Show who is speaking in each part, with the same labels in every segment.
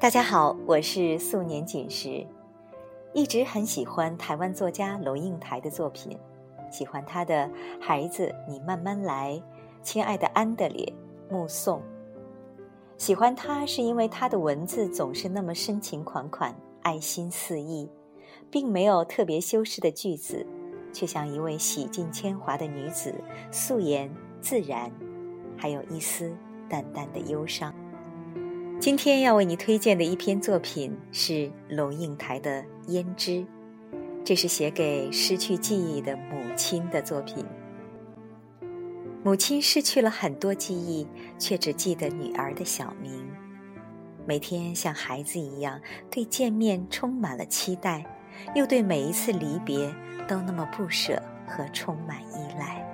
Speaker 1: 大家好，我是素年锦时，一直很喜欢台湾作家龙应台的作品，喜欢他的《孩子，你慢慢来》，亲爱的安德烈，目送。喜欢他是因为他的文字总是那么深情款款，爱心四溢，并没有特别修饰的句子，却像一位洗尽铅华的女子，素颜自然，还有一丝淡淡的忧伤。今天要为你推荐的一篇作品是龙应台的《胭脂》，这是写给失去记忆的母亲的作品。母亲失去了很多记忆，却只记得女儿的小名。每天像孩子一样，对见面充满了期待，又对每一次离别都那么不舍和充满依赖。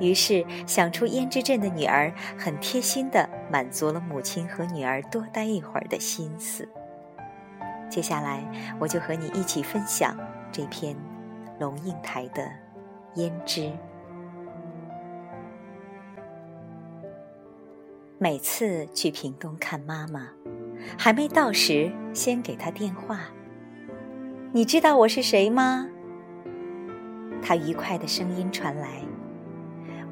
Speaker 1: 于是，想出胭脂镇的女儿很贴心的满足了母亲和女儿多待一会儿的心思。接下来，我就和你一起分享这篇龙应台的《胭脂》。每次去屏东看妈妈，还没到时，先给她电话。你知道我是谁吗？她愉快的声音传来。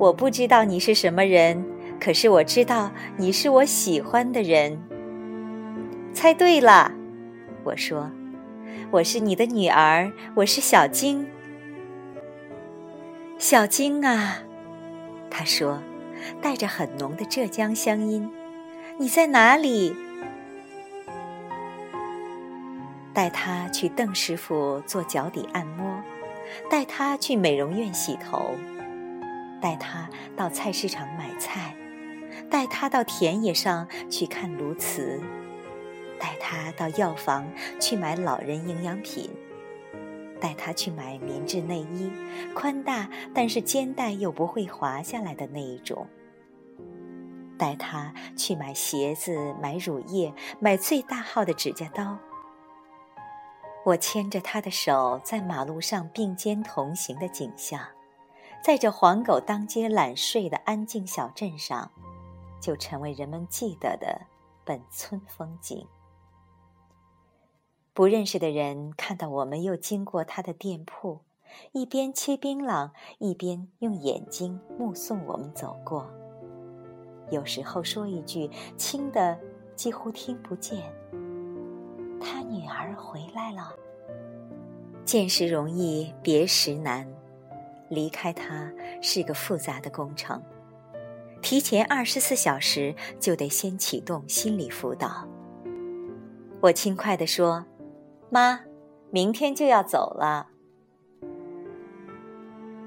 Speaker 1: 我不知道你是什么人，可是我知道你是我喜欢的人。猜对了，我说，我是你的女儿，我是小晶。小晶啊，他说，带着很浓的浙江乡音。你在哪里？带他去邓师傅做脚底按摩，带他去美容院洗头。带他到菜市场买菜，带他到田野上去看鸬鹚，带他到药房去买老人营养品，带他去买棉质内衣，宽大但是肩带又不会滑下来的那一种。带他去买鞋子、买乳液、买最大号的指甲刀。我牵着他的手，在马路上并肩同行的景象。在这黄狗当街懒睡的安静小镇上，就成为人们记得的本村风景。不认识的人看到我们又经过他的店铺，一边切槟榔，一边用眼睛目送我们走过。有时候说一句轻的几乎听不见：“他女儿回来了。”见时容易，别时难。离开他是个复杂的工程，提前二十四小时就得先启动心理辅导。我轻快地说：“妈，明天就要走了。”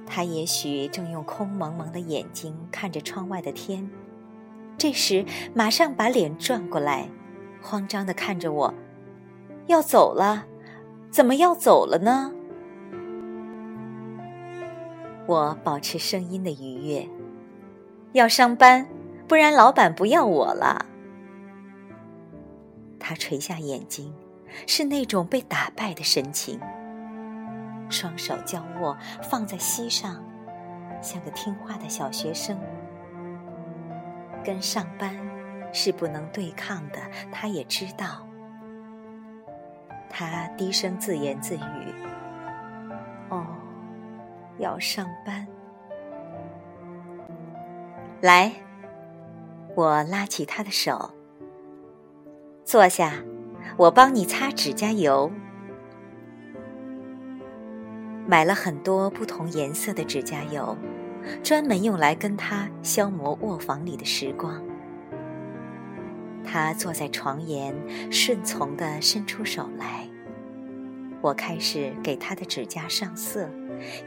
Speaker 1: 他也许正用空蒙蒙的眼睛看着窗外的天，这时马上把脸转过来，慌张地看着我：“要走了？怎么要走了呢？”我保持声音的愉悦，要上班，不然老板不要我了。他垂下眼睛，是那种被打败的神情，双手交握放在膝上，像个听话的小学生。跟上班是不能对抗的，他也知道。他低声自言自语：“。”要上班，来，我拉起他的手，坐下，我帮你擦指甲油。买了很多不同颜色的指甲油，专门用来跟他消磨卧房里的时光。他坐在床沿，顺从的伸出手来。我开始给他的指甲上色，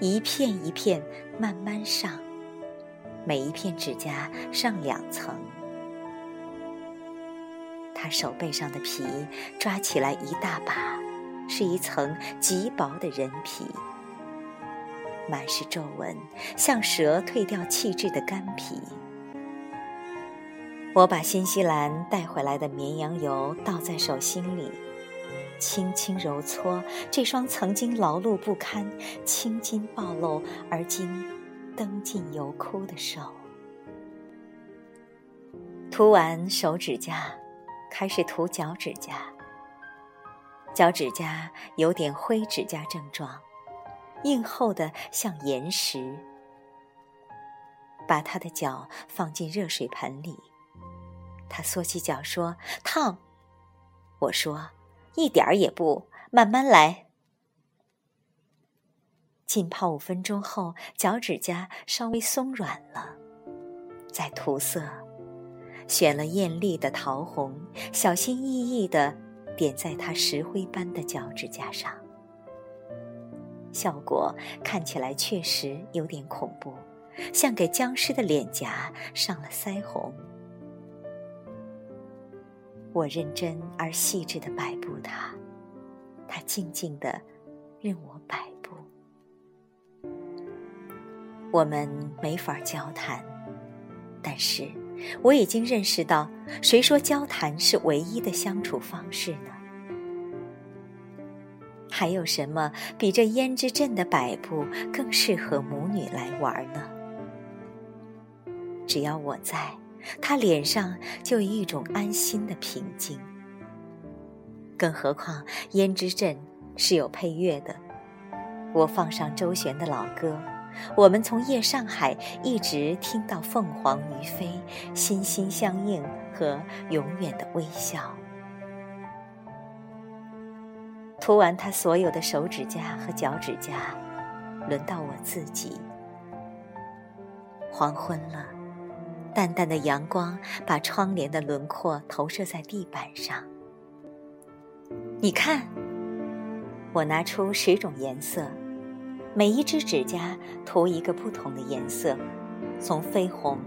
Speaker 1: 一片一片慢慢上，每一片指甲上两层。他手背上的皮抓起来一大把，是一层极薄的人皮，满是皱纹，像蛇蜕掉气质的干皮。我把新西兰带回来的绵羊油倒在手心里。轻轻揉搓这双曾经劳碌不堪、青筋暴露而今灯尽油枯的手，涂完手指甲，开始涂脚趾甲，脚趾甲有点灰指甲症状，硬厚的像岩石。把他的脚放进热水盆里，他缩起脚说：“烫。”我说：“一点儿也不，慢慢来。”浸泡五分钟后，脚趾甲稍微松软了，再涂色，选了艳丽的桃红，小心翼翼地点在他石灰般的脚趾甲上，效果看起来确实有点恐怖，像给僵尸的脸颊上了腮红。我认真而细致地摆布它，它静静地任我摆布。我们没法交谈，但是我已经认识到，谁说交谈是唯一的相处方式呢？还有什么比这胭脂镇的摆布更适合母女来玩呢？只要我在，他脸上就有一种安心的平静。更何况胭脂镇是有配乐的，我放上周璇的老歌。我们从夜上海一直听到凤凰于飞、心心相印和永远的微笑。涂完他所有的手指甲和脚趾甲，轮到我自己。黄昏了，淡淡的阳光把窗帘的轮廓投射在地板上。你看，我拿出十种颜色。每一只指甲涂一个不同的颜色，从绯红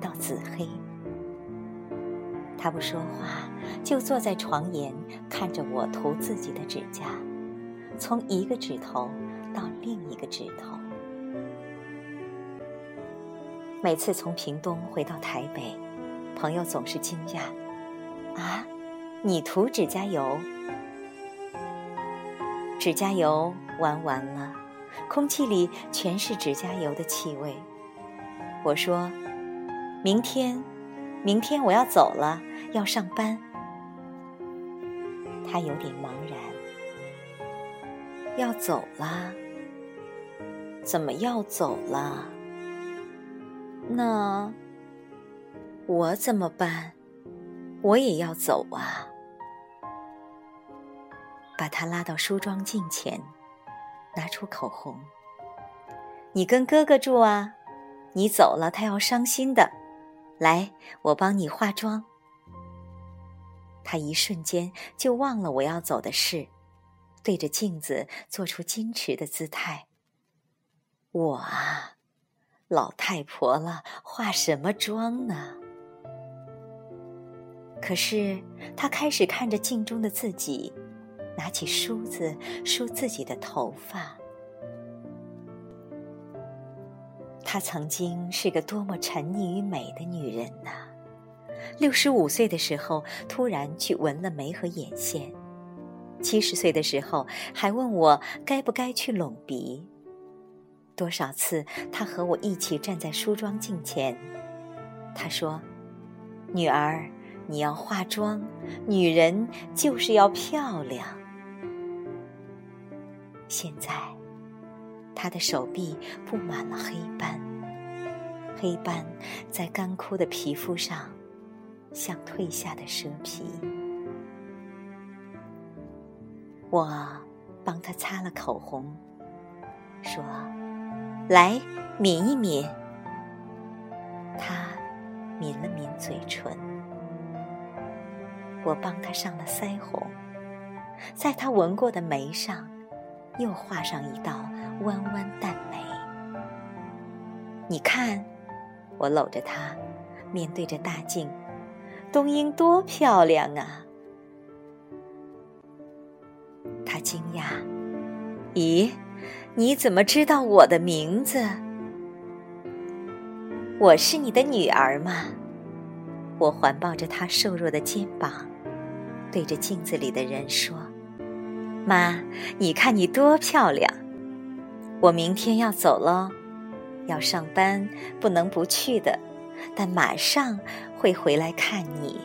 Speaker 1: 到紫黑。他不说话，就坐在床沿看着我涂自己的指甲，从一个指头到另一个指头。每次从屏东回到台北，朋友总是惊讶：“啊，你涂指甲油？指甲油玩完了。”空气里全是指甲油的气味。我说：“明天，明天我要走了，要上班。”他有点茫然。要走了？怎么要走了？那我怎么办？我也要走啊！把他拉到梳妆镜前。拿出口红，你跟哥哥住啊？你走了，他要伤心的。来，我帮你化妆。他一瞬间就忘了我要走的事，对着镜子做出矜持的姿态。我啊，老太婆了，化什么妆呢？可是她开始看着镜中的自己。拿起梳子梳自己的头发。她曾经是个多么沉溺于美的女人呐！六十五岁的时候，突然去纹了眉和眼线；七十岁的时候，还问我该不该去隆鼻。多少次，她和我一起站在梳妆镜前，她说：“女儿，你要化妆，女人就是要漂亮。”现在，他的手臂布满了黑斑，黑斑在干枯的皮肤上，像褪下的蛇皮。我帮他擦了口红，说：“来，抿一抿。”他抿了抿嘴唇。我帮他上了腮红，在他纹过的眉上。又画上一道弯弯淡眉。你看，我搂着她，面对着大镜，冬英多漂亮啊！他惊讶：“咦，你怎么知道我的名字？我是你的女儿吗？”我环抱着她瘦弱的肩膀，对着镜子里的人说。妈，你看你多漂亮！我明天要走喽，要上班，不能不去的。但马上会回来看你。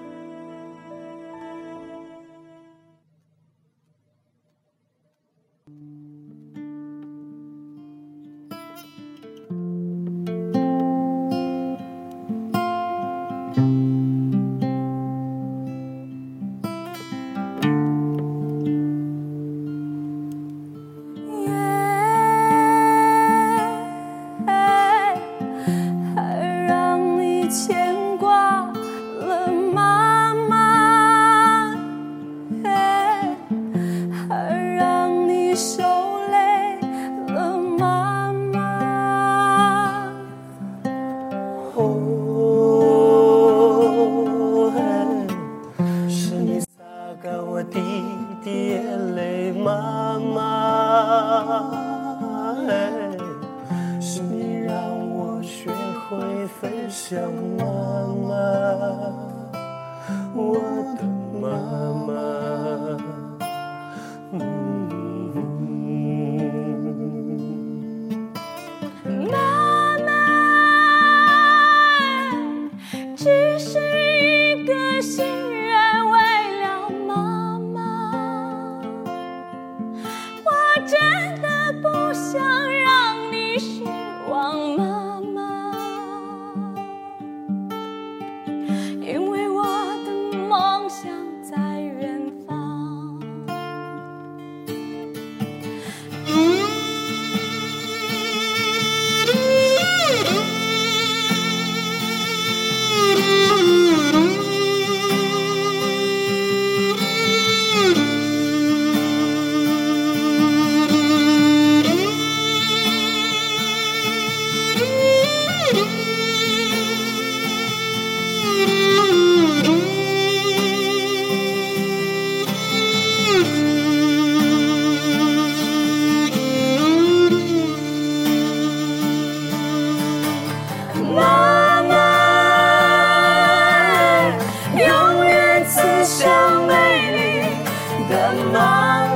Speaker 2: 次向美丽的暖。